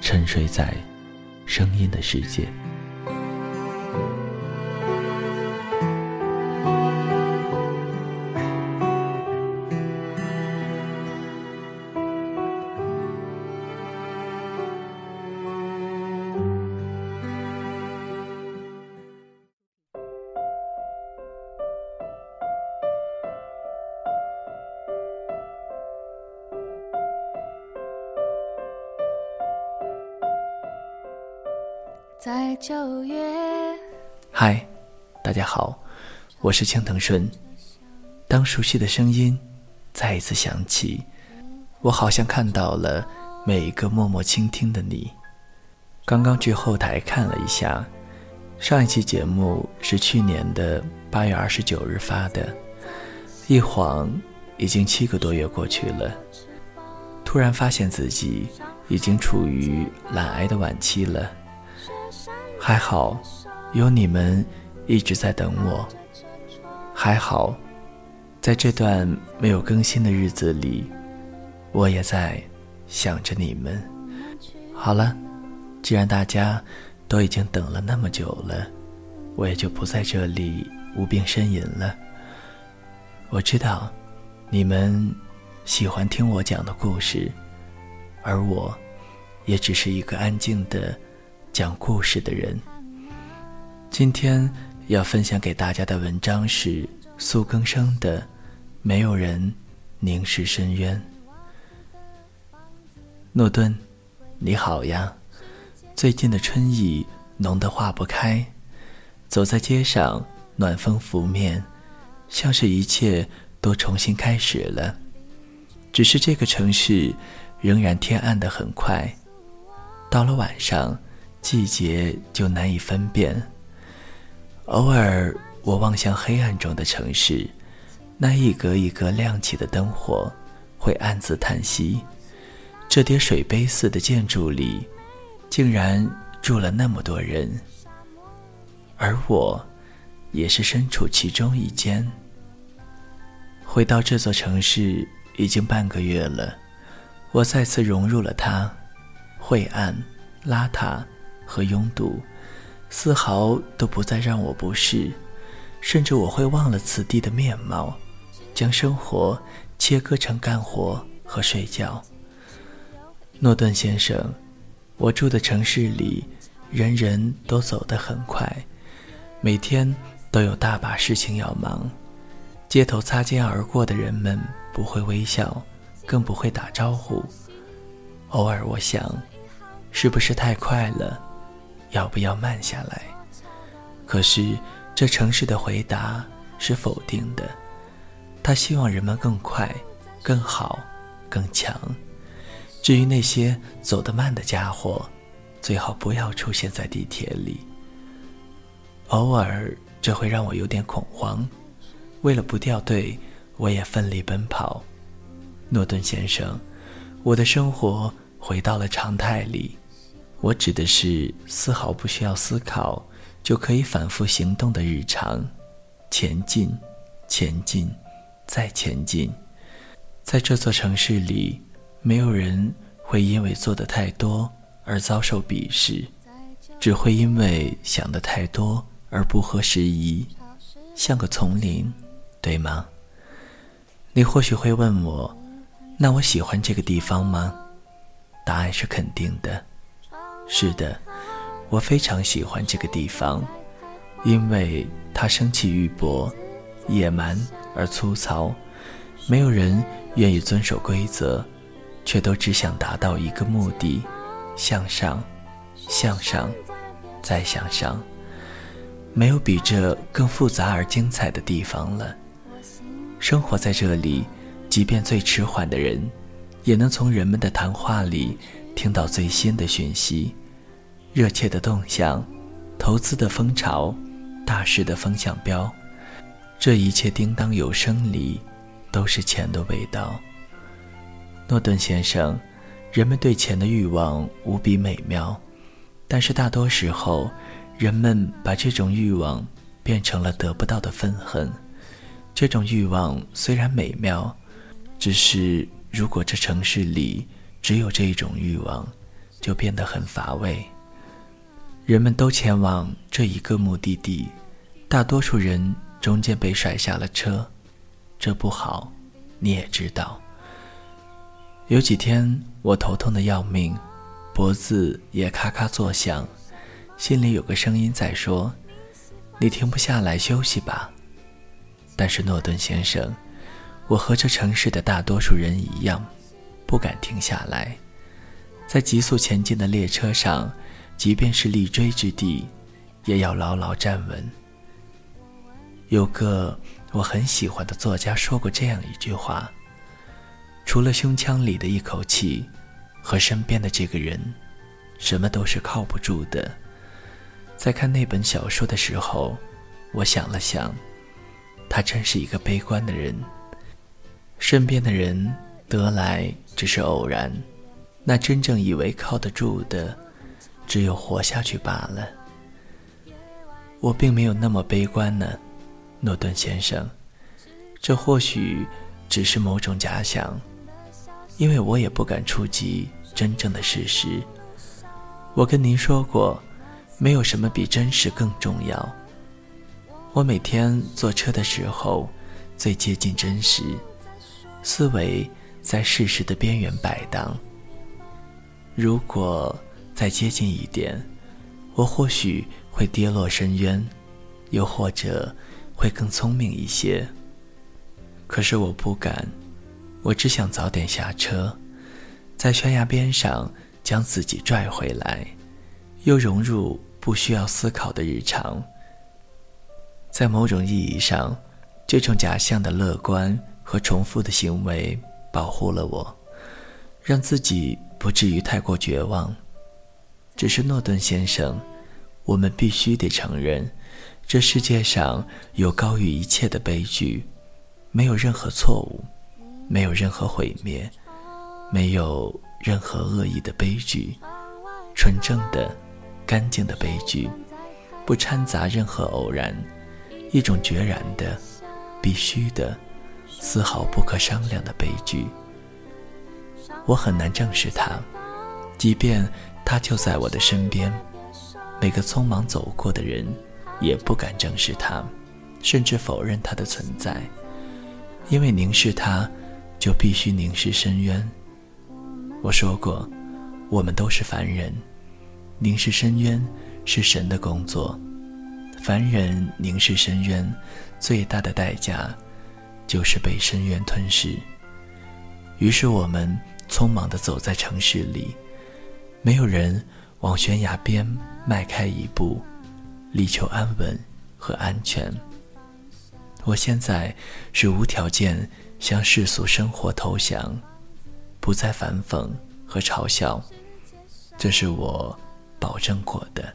沉睡在声音的世界。在九月。嗨，大家好，我是青藤顺。当熟悉的声音再一次响起，我好像看到了每一个默默倾听的你。刚刚去后台看了一下，上一期节目是去年的八月二十九日发的，一晃已经七个多月过去了。突然发现自己已经处于懒癌的晚期了。还好，有你们一直在等我。还好，在这段没有更新的日子里，我也在想着你们。好了，既然大家都已经等了那么久了，我也就不在这里无病呻吟了。我知道，你们喜欢听我讲的故事，而我，也只是一个安静的。讲故事的人，今天要分享给大家的文章是苏更生的《没有人凝视深渊》。诺顿，你好呀！最近的春意浓得化不开，走在街上，暖风拂面，像是一切都重新开始了。只是这个城市仍然天暗得很快，到了晚上。季节就难以分辨。偶尔，我望向黑暗中的城市，那一格一格亮起的灯火，会暗自叹息：这叠水杯似的建筑里，竟然住了那么多人。而我，也是身处其中一间。回到这座城市已经半个月了，我再次融入了它，晦暗、邋遢。和拥堵，丝毫都不再让我不适，甚至我会忘了此地的面貌，将生活切割成干活和睡觉。诺顿先生，我住的城市里，人人都走得很快，每天都有大把事情要忙，街头擦肩而过的人们不会微笑，更不会打招呼。偶尔我想，是不是太快了？要不要慢下来？可是这城市的回答是否定的。他希望人们更快、更好、更强。至于那些走得慢的家伙，最好不要出现在地铁里。偶尔这会让我有点恐慌。为了不掉队，我也奋力奔跑。诺顿先生，我的生活回到了常态里。我指的是丝毫不需要思考就可以反复行动的日常，前进，前进，再前进。在这座城市里，没有人会因为做的太多而遭受鄙视，只会因为想的太多而不合时宜，像个丛林，对吗？你或许会问我，那我喜欢这个地方吗？答案是肯定的。是的，我非常喜欢这个地方，因为它生气欲勃、野蛮而粗糙，没有人愿意遵守规则，却都只想达到一个目的：向上，向上，再向上。没有比这更复杂而精彩的地方了。生活在这里，即便最迟缓的人，也能从人们的谈话里听到最新的讯息。热切的动向，投资的风潮，大事的风向标，这一切叮当有声里，都是钱的味道。诺顿先生，人们对钱的欲望无比美妙，但是大多时候，人们把这种欲望变成了得不到的愤恨。这种欲望虽然美妙，只是如果这城市里只有这一种欲望，就变得很乏味。人们都前往这一个目的地，大多数人中间被甩下了车，这不好，你也知道。有几天我头痛的要命，脖子也咔咔作响，心里有个声音在说：“你停不下来休息吧。”但是诺顿先生，我和这城市的大多数人一样，不敢停下来，在急速前进的列车上。即便是立锥之地，也要牢牢站稳。有个我很喜欢的作家说过这样一句话：“除了胸腔里的一口气和身边的这个人，什么都是靠不住的。”在看那本小说的时候，我想了想，他真是一个悲观的人。身边的人得来只是偶然，那真正以为靠得住的。只有活下去罢了。我并没有那么悲观呢，诺顿先生。这或许只是某种假想，因为我也不敢触及真正的事实。我跟您说过，没有什么比真实更重要。我每天坐车的时候，最接近真实，思维在事实的边缘摆荡。如果。再接近一点，我或许会跌落深渊，又或者会更聪明一些。可是我不敢，我只想早点下车，在悬崖边上将自己拽回来，又融入不需要思考的日常。在某种意义上，这种假象的乐观和重复的行为保护了我，让自己不至于太过绝望。只是诺顿先生，我们必须得承认，这世界上有高于一切的悲剧，没有任何错误，没有任何毁灭，没有任何恶意的悲剧，纯正的、干净的悲剧，不掺杂任何偶然，一种决然的、必须的、丝毫不可商量的悲剧。我很难正视它，即便。他就在我的身边，每个匆忙走过的人也不敢正视他，甚至否认他的存在，因为凝视他，就必须凝视深渊。我说过，我们都是凡人，凝视深渊是神的工作。凡人凝视深渊，最大的代价就是被深渊吞噬。于是我们匆忙地走在城市里。没有人往悬崖边迈开一步，力求安稳和安全。我现在是无条件向世俗生活投降，不再反讽和嘲笑，这是我保证过的。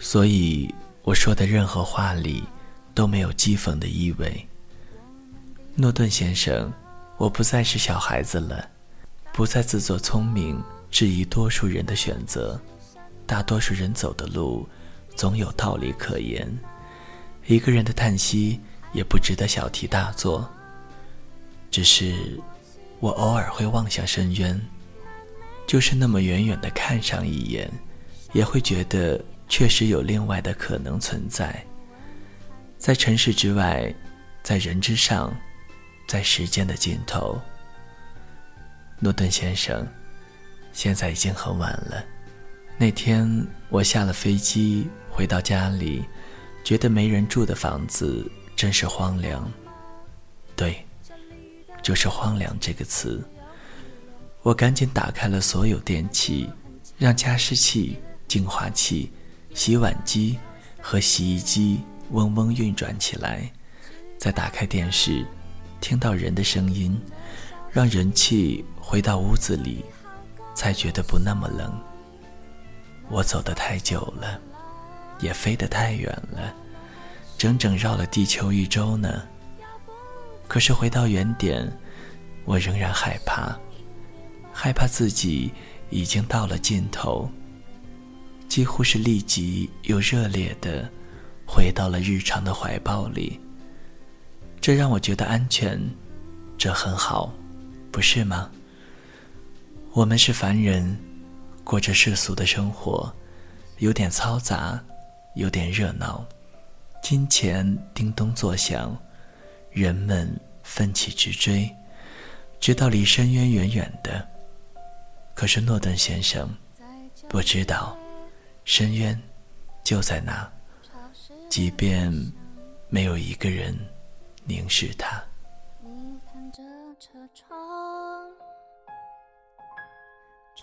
所以我说的任何话里都没有讥讽的意味。诺顿先生，我不再是小孩子了，不再自作聪明。质疑多数人的选择，大多数人走的路，总有道理可言。一个人的叹息也不值得小题大做。只是，我偶尔会望向深渊，就是那么远远的看上一眼，也会觉得确实有另外的可能存在。在尘世之外，在人之上，在时间的尽头。诺顿先生。现在已经很晚了，那天我下了飞机回到家里，觉得没人住的房子真是荒凉。对，就是“荒凉”这个词。我赶紧打开了所有电器，让加湿器、净化器、洗碗机和洗衣机嗡嗡运转起来，再打开电视，听到人的声音，让人气回到屋子里，才觉得不那么冷。我走得太久了，也飞得太远了，整整绕了地球一周呢。可是回到原点，我仍然害怕。害怕自己已经到了尽头，几乎是立即又热烈的回到了日常的怀抱里。这让我觉得安全，这很好，不是吗？我们是凡人，过着世俗的生活，有点嘈杂，有点热闹，金钱叮咚作响，人们奋起直追，直到离深渊远远的。可是诺顿先生不知道，深渊就在那，即便没有一个人凝视他。你看着车窗，